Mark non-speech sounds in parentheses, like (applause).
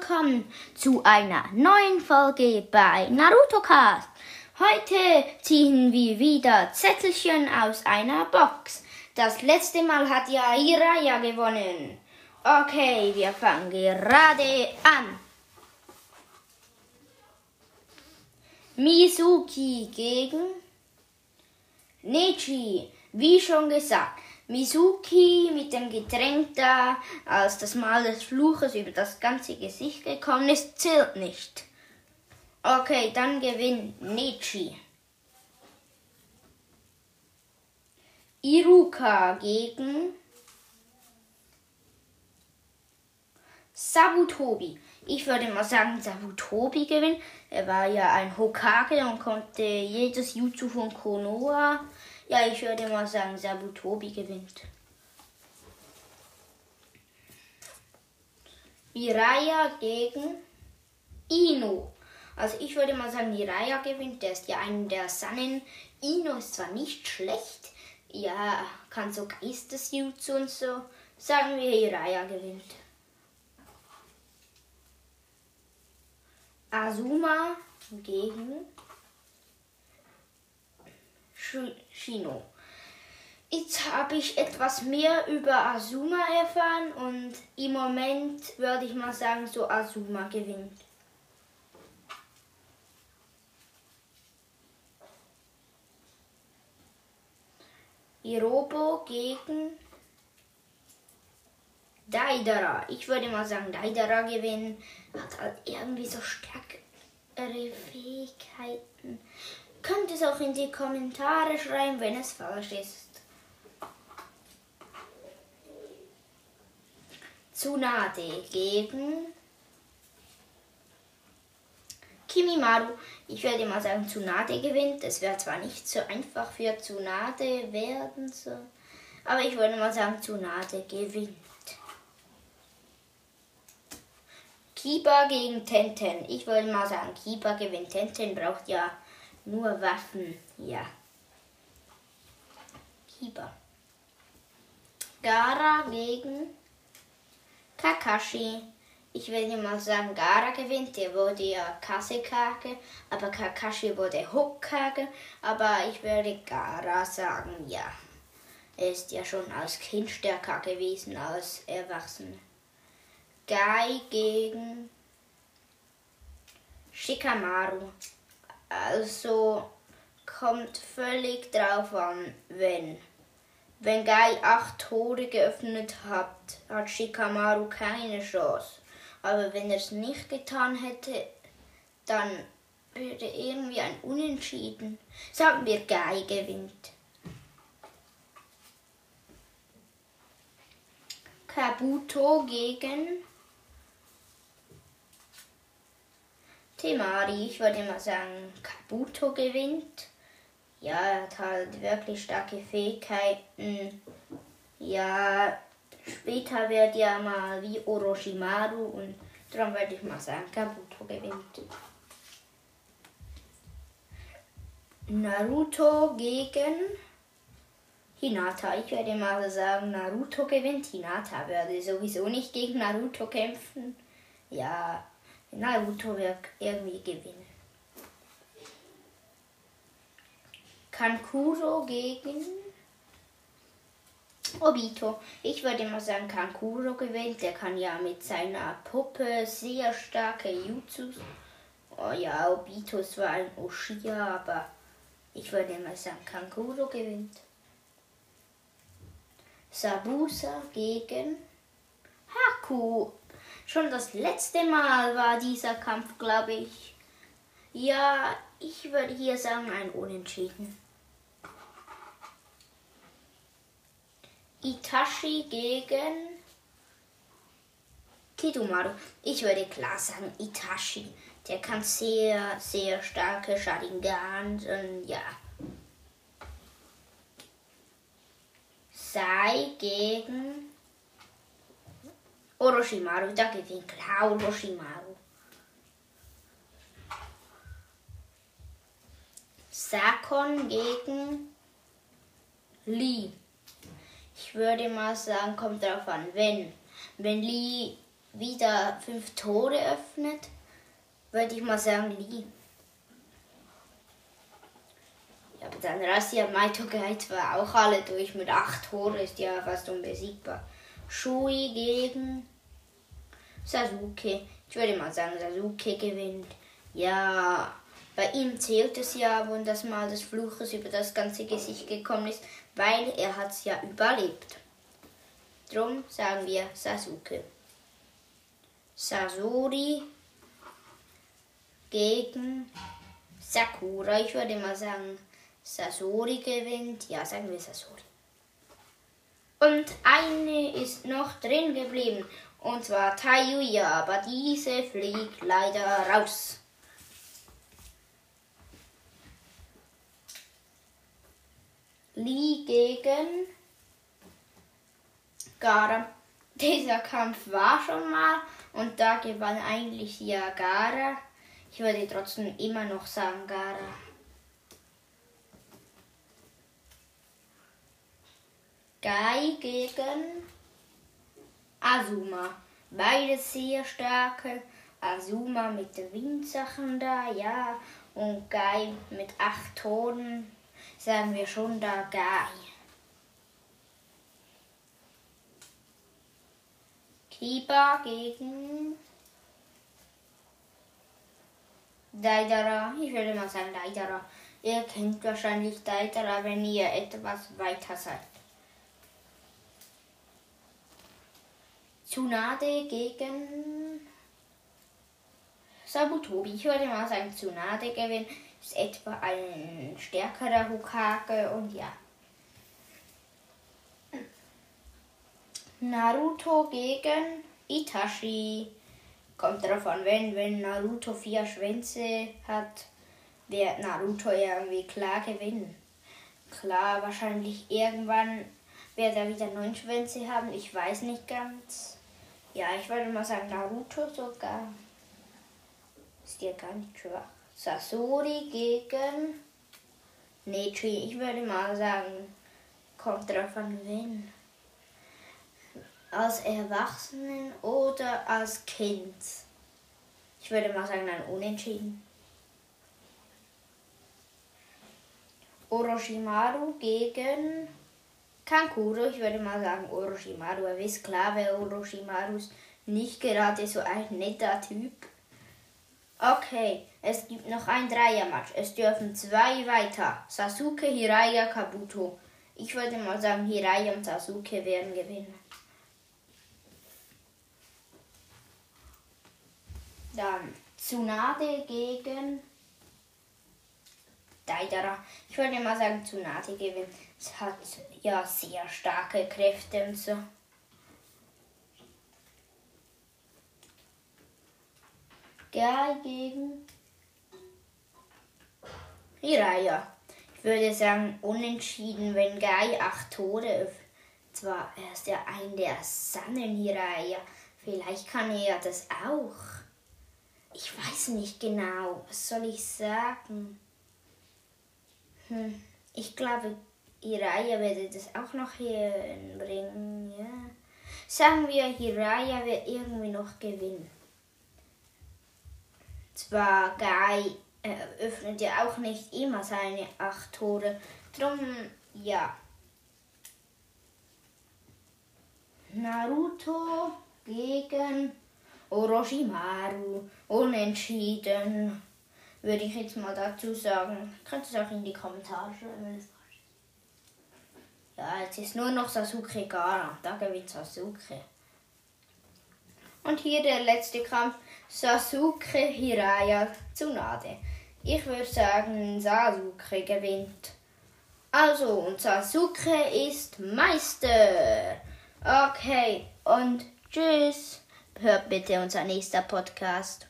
Willkommen zu einer neuen Folge bei Naruto Cast. Heute ziehen wir wieder Zettelchen aus einer Box. Das letzte Mal hat ja Hiraya gewonnen. Okay, wir fangen gerade an. Mizuki gegen Nechi. Wie schon gesagt, Mizuki mit dem Getränk da, als das Mal des Fluches über das ganze Gesicht gekommen ist, zählt nicht. Okay, dann gewinnt Nietzsche. Iruka gegen Sabutobi. Ich würde mal sagen, Sabutobi gewinnt. Er war ja ein Hokage und konnte jedes Jutsu von Konoha ja, ich würde mal sagen, Sabutobi gewinnt. Miraya gegen Ino. Also ich würde mal sagen, Miraya gewinnt. Der ist ja einer der Sannen. Ino ist zwar nicht schlecht, ja, kann so Geistesjutsu und so. Sagen wir, Hiraya gewinnt. Azuma gegen Shino. Jetzt habe ich etwas mehr über Azuma erfahren und im Moment würde ich mal sagen, so Azuma gewinnt. Irobo gegen Daidara. Ich würde mal sagen, Daidara gewinnen. Hat halt irgendwie so stärkere Fähigkeiten. Könnt es auch in die Kommentare schreiben, wenn es falsch ist. Tsunade gegen Kimimaru. Ich werde mal sagen, Tsunade gewinnt. Es wäre zwar nicht so einfach für Tsunade werden, so, aber ich würde mal sagen, Tsunade gewinnt. Kiba gegen Tenten. Ich würde mal sagen, Kiba gewinnt. Tenten braucht ja nur Waffen, ja. Kiba. Gara gegen Kakashi. Ich will mal sagen, Gara gewinnt. Der wurde ja Kasekage, aber Kakashi wurde Hokage. Aber ich würde Gara sagen, ja. Er ist ja schon als Kind stärker gewesen als Erwachsene. Gai gegen Shikamaru. Also kommt völlig drauf an, wenn. Wenn Gai acht Tore geöffnet hat, hat Shikamaru keine Chance. Aber wenn er es nicht getan hätte, dann würde irgendwie ein Unentschieden. Sagen wir, Gai gewinnt. Kabuto gegen Temari, ich würde mal sagen, Kabuto gewinnt. Ja, er hat halt wirklich starke Fähigkeiten. Ja, später wird ja mal wie Orochimaru und darum würde ich mal sagen, Kabuto gewinnt. Naruto gegen Hinata. Ich würde mal sagen, Naruto gewinnt. Hinata würde sowieso nicht gegen Naruto kämpfen. Ja, Naruto wird irgendwie gewinnen. Kankuro gegen Obito. Ich würde mal sagen, Kankuro gewinnt. Der kann ja mit seiner Puppe sehr starke Jutsus. Oh ja, Obito ist zwar ein Oshia, aber ich würde mal sagen, Kankuro gewinnt. Sabusa gegen Haku. Schon das letzte Mal war dieser Kampf, glaube ich. Ja, ich würde hier sagen, ein Unentschieden. Itachi gegen Kidomaru. Ich würde klar sagen, Itachi. Der kann sehr, sehr starke Sharingans und ja. Sei gegen Orochimaru, da gewinnt klar Orochimaru. Sakon gegen Lee. Ich würde mal sagen, kommt darauf an, wenn. Wenn Lee wieder fünf Tore öffnet, würde ich mal sagen Lee. Ja, aber dann Rassia Maito war auch alle durch mit acht Toren, ist ja fast unbesiegbar. Shui gegen Sasuke. Ich würde mal sagen, Sasuke gewinnt. Ja, bei ihm zählt es ja, wenn das Mal des Fluches über das ganze Gesicht gekommen ist, weil er hat es ja überlebt. Drum sagen wir Sasuke. Sasori gegen Sakura. Ich würde mal sagen, Sasori gewinnt. Ja, sagen wir Sasori. Und eine ist noch drin geblieben. Und zwar Tayuya, aber diese fliegt leider raus. Lee gegen Gara. (laughs) Dieser Kampf war schon mal und da gewann eigentlich ja Gara. Ich würde trotzdem immer noch sagen Gara. Gai gegen Azuma. Beide sehr starke. Azuma mit den Windsachen da, ja. Und Gai mit acht Tonen. Sagen wir schon da Gai. Kiba gegen Daidara. Ich würde mal sagen Daidara. Ihr kennt wahrscheinlich Daidara, wenn ihr etwas weiter seid. Tsunade gegen Sabutobi. Ich würde mal sagen, Tsunade gewinnt. Ist etwa ein stärkerer Hokage und ja. Naruto gegen Itachi. Kommt darauf an, wenn, wenn Naruto vier Schwänze hat, wird Naruto irgendwie klar gewinnen. Klar, wahrscheinlich irgendwann wird er wieder neun Schwänze haben. Ich weiß nicht ganz. Ja, ich würde mal sagen Naruto sogar. Ist ja gar nicht schwach. Sasori gegen Nechi. Ich würde mal sagen, kommt drauf an wen. Als Erwachsenen oder als Kind. Ich würde mal sagen, ein Unentschieden. Orochimaru gegen Kankuro, ich würde mal sagen Orochimaru. Er wer Orochimaru ist. Nicht gerade so ein netter Typ. Okay, es gibt noch ein Dreiermatch. Es dürfen zwei weiter. Sasuke, Hiraya, Kabuto. Ich würde mal sagen, Hiraya und Sasuke werden gewinnen. Dann Tsunade gegen Daidara. Ich würde mal sagen, Tsunade gewinnt. Es hat ja sehr starke Kräfte und so. Gai gegen Hiraya. Ich würde sagen, unentschieden, wenn Gai acht Tore öffnet. Zwar er ist ja ein der Sannen Hiraya. Vielleicht kann er das auch. Ich weiß nicht genau. Was soll ich sagen? Hm, ich glaube, Hiraya werde das auch noch hier bringen. Ja. Sagen wir, Hiraya wird irgendwie noch gewinnen. Zwar Guy äh, öffnet ja auch nicht immer seine acht Tore. Drum, ja. Naruto gegen Orochimaru. Unentschieden würde ich jetzt mal dazu sagen. Könnt ihr es auch in die Kommentare schreiben. Ja, jetzt ist nur noch Sasuke Gara. Da gewinnt Sasuke. Und hier der letzte Kampf. Sasuke Hiraya Tsunade. Ich würde sagen, Sasuke gewinnt. Also, und Sasuke ist Meister. Okay, und tschüss. Hört bitte unser nächster Podcast.